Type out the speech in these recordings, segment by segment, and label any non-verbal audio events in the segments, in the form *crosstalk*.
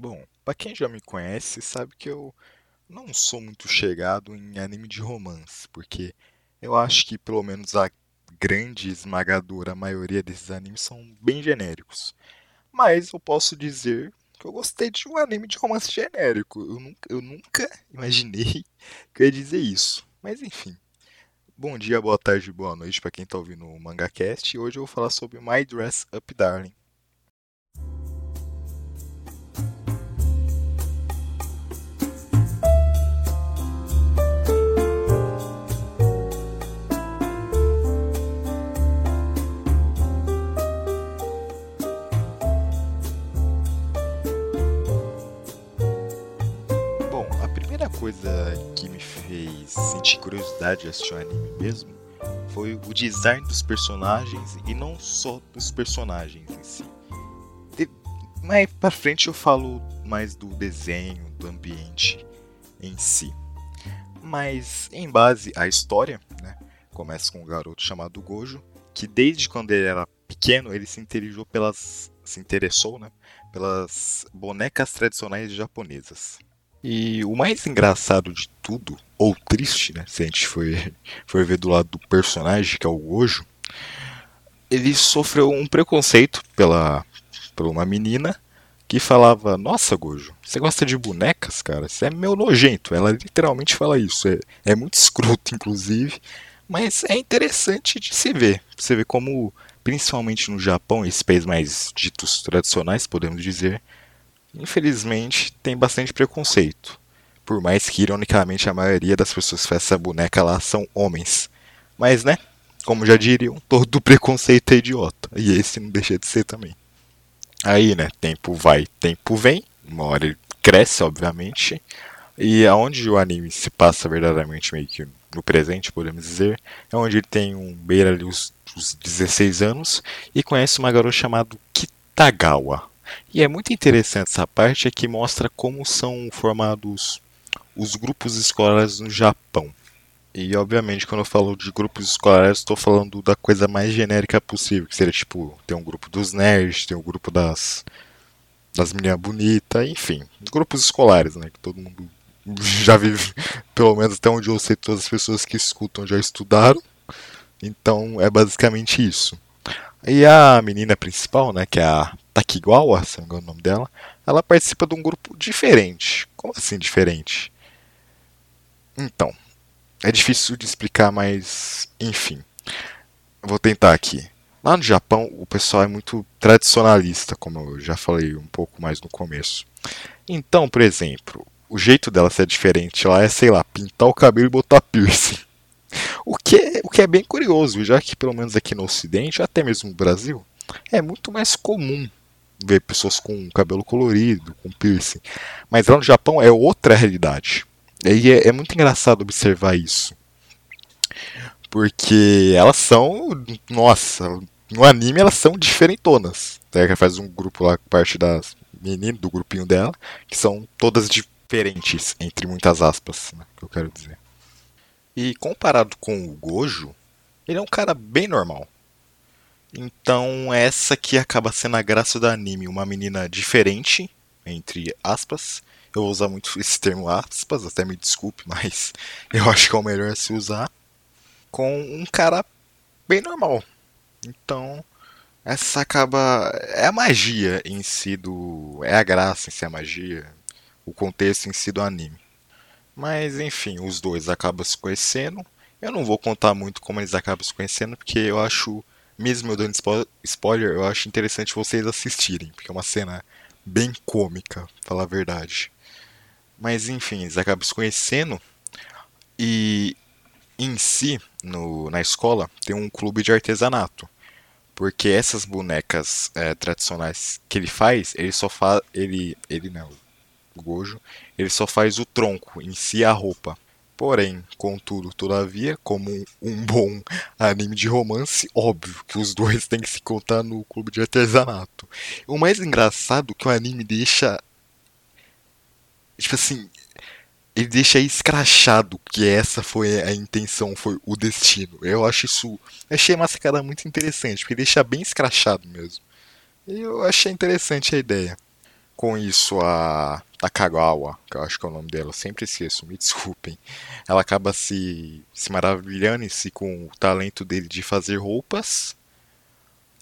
Bom, pra quem já me conhece, sabe que eu não sou muito chegado em anime de romance, porque eu acho que pelo menos a grande esmagadora maioria desses animes são bem genéricos. Mas eu posso dizer que eu gostei de um anime de romance genérico. Eu nunca, eu nunca *laughs* imaginei *laughs* que eu ia dizer isso. Mas enfim. Bom dia, boa tarde, boa noite para quem tá ouvindo o MangaCast. Hoje eu vou falar sobre My Dress Up Darling. Coisa que me fez sentir curiosidade de assistir anime mesmo foi o design dos personagens e não só dos personagens em si. De- Mais pra frente eu falo mais do desenho, do ambiente em si. Mas em base à história, né, começa com um garoto chamado Gojo, que desde quando ele era pequeno ele se interessou pelas se interessou, né, pelas bonecas tradicionais japonesas. E o mais engraçado de tudo, ou triste, né? Se a gente for, *laughs* for ver do lado do personagem, que é o Gojo, ele sofreu um preconceito pela, por uma menina que falava: Nossa, Gojo, você gosta de bonecas, cara? Você é meio nojento. Ela literalmente fala isso. É, é muito *laughs* escroto, inclusive, mas é interessante de se ver. Você vê como, principalmente no Japão, esses países mais ditos tradicionais, podemos dizer, infelizmente, tem bastante preconceito. Por mais que, ironicamente, a maioria das pessoas que fazem essa boneca lá são homens. Mas, né? Como já diriam, todo preconceito é idiota. E esse não deixa de ser também. Aí, né? Tempo vai, tempo vem. Uma hora ele cresce, obviamente. E aonde o anime se passa verdadeiramente meio que no presente, podemos dizer, é onde ele tem um beira ali os, os 16 anos e conhece uma garota chamada Kitagawa. E é muito interessante essa parte é que mostra como são formados os grupos escolares no Japão. E obviamente quando eu falo de grupos escolares, estou falando da coisa mais genérica possível, que seria tipo, tem um grupo dos nerds, tem um grupo das das meninas bonitas, enfim, grupos escolares, né, que todo mundo *laughs* já vive, pelo menos até onde eu sei, todas as pessoas que escutam já estudaram. Então é basicamente isso. E a menina principal, né, que é a Takigawa, se não me engano o nome dela, ela participa de um grupo diferente. Como assim diferente? Então, é difícil de explicar, mas enfim. Vou tentar aqui. Lá no Japão, o pessoal é muito tradicionalista, como eu já falei um pouco mais no começo. Então, por exemplo, o jeito dela ser diferente lá é, sei lá, pintar o cabelo e botar piercing. O que, é, o que é bem curioso, já que pelo menos aqui no Ocidente, até mesmo no Brasil, é muito mais comum ver pessoas com cabelo colorido, com piercing. Mas lá no Japão é outra realidade. E é, é muito engraçado observar isso. Porque elas são. Nossa, no anime elas são diferentonas. Ela faz um grupo lá, parte das meninas, do grupinho dela, que são todas diferentes, entre muitas aspas, né, que eu quero dizer. E comparado com o Gojo, ele é um cara bem normal. Então essa que acaba sendo a graça do anime, uma menina diferente, entre aspas. Eu vou usar muito esse termo aspas, até me desculpe, mas *laughs* eu acho que é o melhor se usar. Com um cara bem normal. Então essa acaba. É a magia em si do. É a graça em si, a magia. O contexto em si do anime. Mas enfim, os dois acabam se conhecendo. Eu não vou contar muito como eles acabam se conhecendo, porque eu acho, mesmo eu dando spo- spoiler, eu acho interessante vocês assistirem, porque é uma cena bem cômica, falar a verdade. Mas enfim, eles acabam se conhecendo e em si, no, na escola, tem um clube de artesanato. Porque essas bonecas é, tradicionais que ele faz, ele só faz. Ele. Ele não, o Gojo, ele só faz o tronco, em si a roupa. Porém, contudo, todavia, como um, bom anime de romance, óbvio que os dois têm que se contar no clube de artesanato. O mais engraçado é que o anime deixa. Tipo assim. Ele deixa escrachado que essa foi a intenção, foi o destino. Eu acho isso. Achei uma sacada muito interessante, porque deixa bem escrachado mesmo. Eu achei interessante a ideia. Com isso, a Takagawa, que eu acho que é o nome dela, sempre esqueço, me desculpem. Ela acaba se, se maravilhando em si com o talento dele de fazer roupas.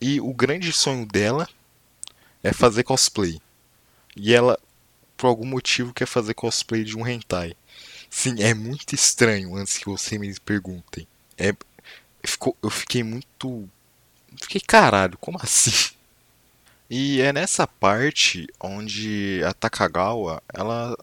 E o grande sonho dela é fazer cosplay. E ela, por algum motivo, quer fazer cosplay de um hentai. Sim, é muito estranho antes que vocês me perguntem. É, ficou, eu fiquei muito. Fiquei caralho, como assim? E é nessa parte onde a Takagawa ela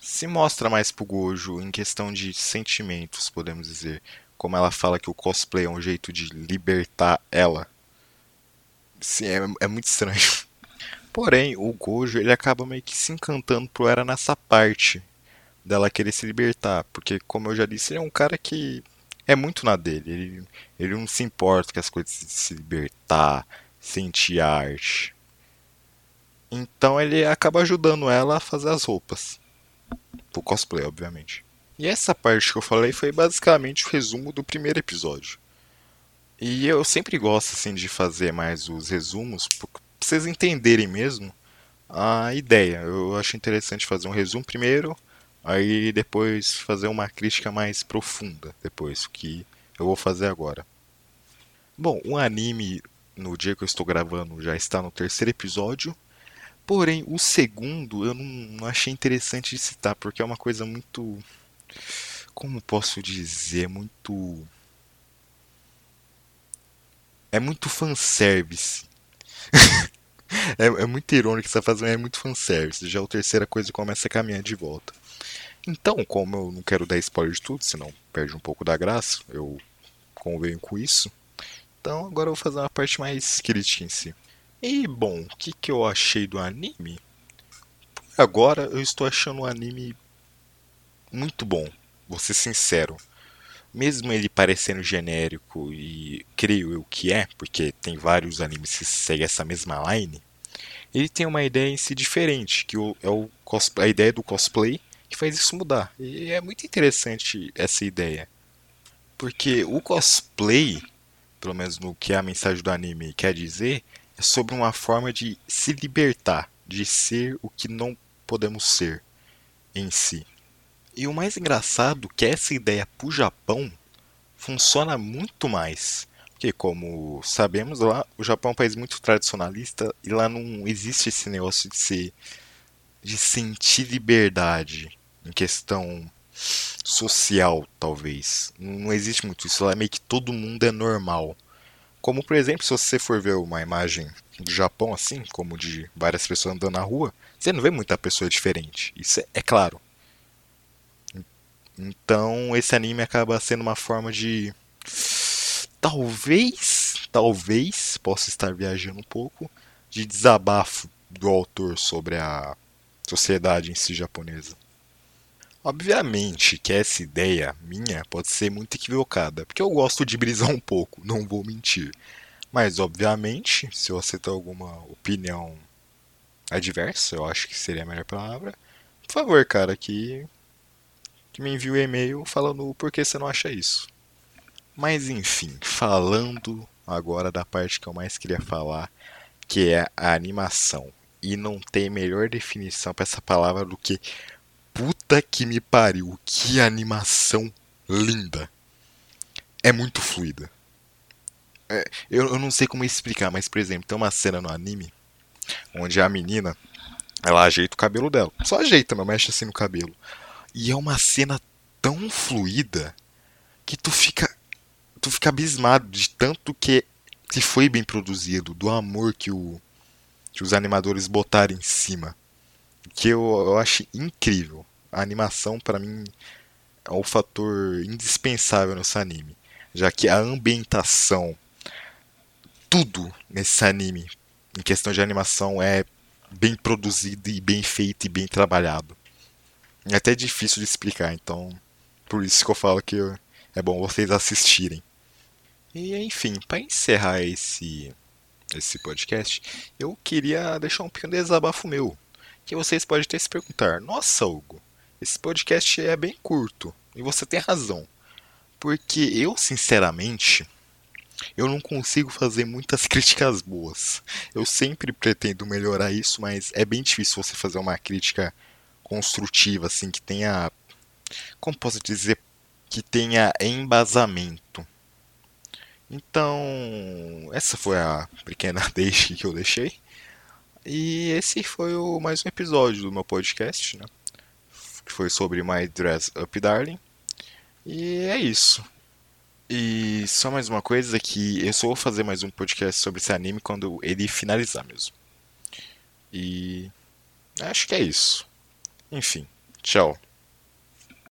se mostra mais pro Gojo em questão de sentimentos, podemos dizer. Como ela fala que o cosplay é um jeito de libertar ela. Sim, é, é muito estranho. *laughs* Porém, o Gojo ele acaba meio que se encantando pro Era nessa parte dela querer se libertar, porque como eu já disse, ele é um cara que é muito na dele. Ele, ele não se importa com as coisas de se libertar, sentir arte. Então ele acaba ajudando ela a fazer as roupas. O cosplay, obviamente. E essa parte que eu falei foi basicamente o resumo do primeiro episódio. E eu sempre gosto assim de fazer mais os resumos para vocês entenderem mesmo a ideia. Eu acho interessante fazer um resumo primeiro, aí depois fazer uma crítica mais profunda depois, que eu vou fazer agora. Bom, o anime no dia que eu estou gravando já está no terceiro episódio. Porém, o segundo eu não, não achei interessante de citar, porque é uma coisa muito. Como posso dizer? Muito. É muito fanservice. *laughs* é, é muito irônico que você está fazendo, é muito fanservice. Já a terceira coisa começa a caminhar de volta. Então, como eu não quero dar spoiler de tudo, senão perde um pouco da graça, eu convenho com isso. Então agora eu vou fazer uma parte mais crítica em si. E bom, o que, que eu achei do anime? Agora eu estou achando o anime muito bom, vou ser sincero. Mesmo ele parecendo genérico, e creio eu que é, porque tem vários animes que seguem essa mesma line, ele tem uma ideia em si diferente, que é o a ideia do cosplay que faz isso mudar. E é muito interessante essa ideia. Porque o cosplay, pelo menos no que a mensagem do anime quer dizer, é sobre uma forma de se libertar, de ser o que não podemos ser em si. E o mais engraçado é que essa ideia para o Japão funciona muito mais. Porque, como sabemos, lá o Japão é um país muito tradicionalista e lá não existe esse negócio de ser de sentir liberdade em questão social, talvez. Não existe muito isso. Lá meio que todo mundo é normal. Como, por exemplo, se você for ver uma imagem do Japão assim, como de várias pessoas andando na rua, você não vê muita pessoa diferente. Isso é, é claro. Então, esse anime acaba sendo uma forma de. Talvez, talvez, possa estar viajando um pouco, de desabafo do autor sobre a sociedade em si japonesa. Obviamente que essa ideia minha pode ser muito equivocada, porque eu gosto de brisar um pouco, não vou mentir. Mas, obviamente, se você tem alguma opinião adversa, eu acho que seria a melhor palavra, por favor, cara, que, que me envie um e-mail falando por que você não acha isso. Mas, enfim, falando agora da parte que eu mais queria falar, que é a animação. E não tem melhor definição para essa palavra do que Puta que me pariu, que animação linda. É muito fluida. É, eu, eu não sei como explicar, mas por exemplo, tem uma cena no anime onde a menina ela ajeita o cabelo dela. Só ajeita, não mexe assim no cabelo. E é uma cena tão fluida que tu fica tu fica abismado de tanto que que foi bem produzido, do amor que o que os animadores botaram em cima. Que eu, eu acho incrível a animação para mim é um fator indispensável nesse anime, já que a ambientação, tudo nesse anime, em questão de animação, é bem produzido e bem feito e bem trabalhado. É até difícil de explicar, então por isso que eu falo que é bom vocês assistirem. E enfim, para encerrar esse esse podcast, eu queria deixar um pequeno desabafo meu, que vocês podem até se perguntar: "Nossa, Hugo, esse podcast é bem curto. E você tem razão. Porque eu, sinceramente, eu não consigo fazer muitas *laughs* críticas boas. Eu sempre pretendo melhorar isso, mas é bem difícil você fazer uma crítica construtiva, assim, que tenha. Como posso dizer? Que tenha embasamento. Então, essa foi a pequena *laughs* deixa que eu deixei. E esse foi o mais um episódio do meu podcast, né? Que foi sobre My Dress Up Darling. E é isso. E só mais uma coisa que eu só vou fazer mais um podcast sobre esse anime quando ele finalizar mesmo. E acho que é isso. Enfim, tchau.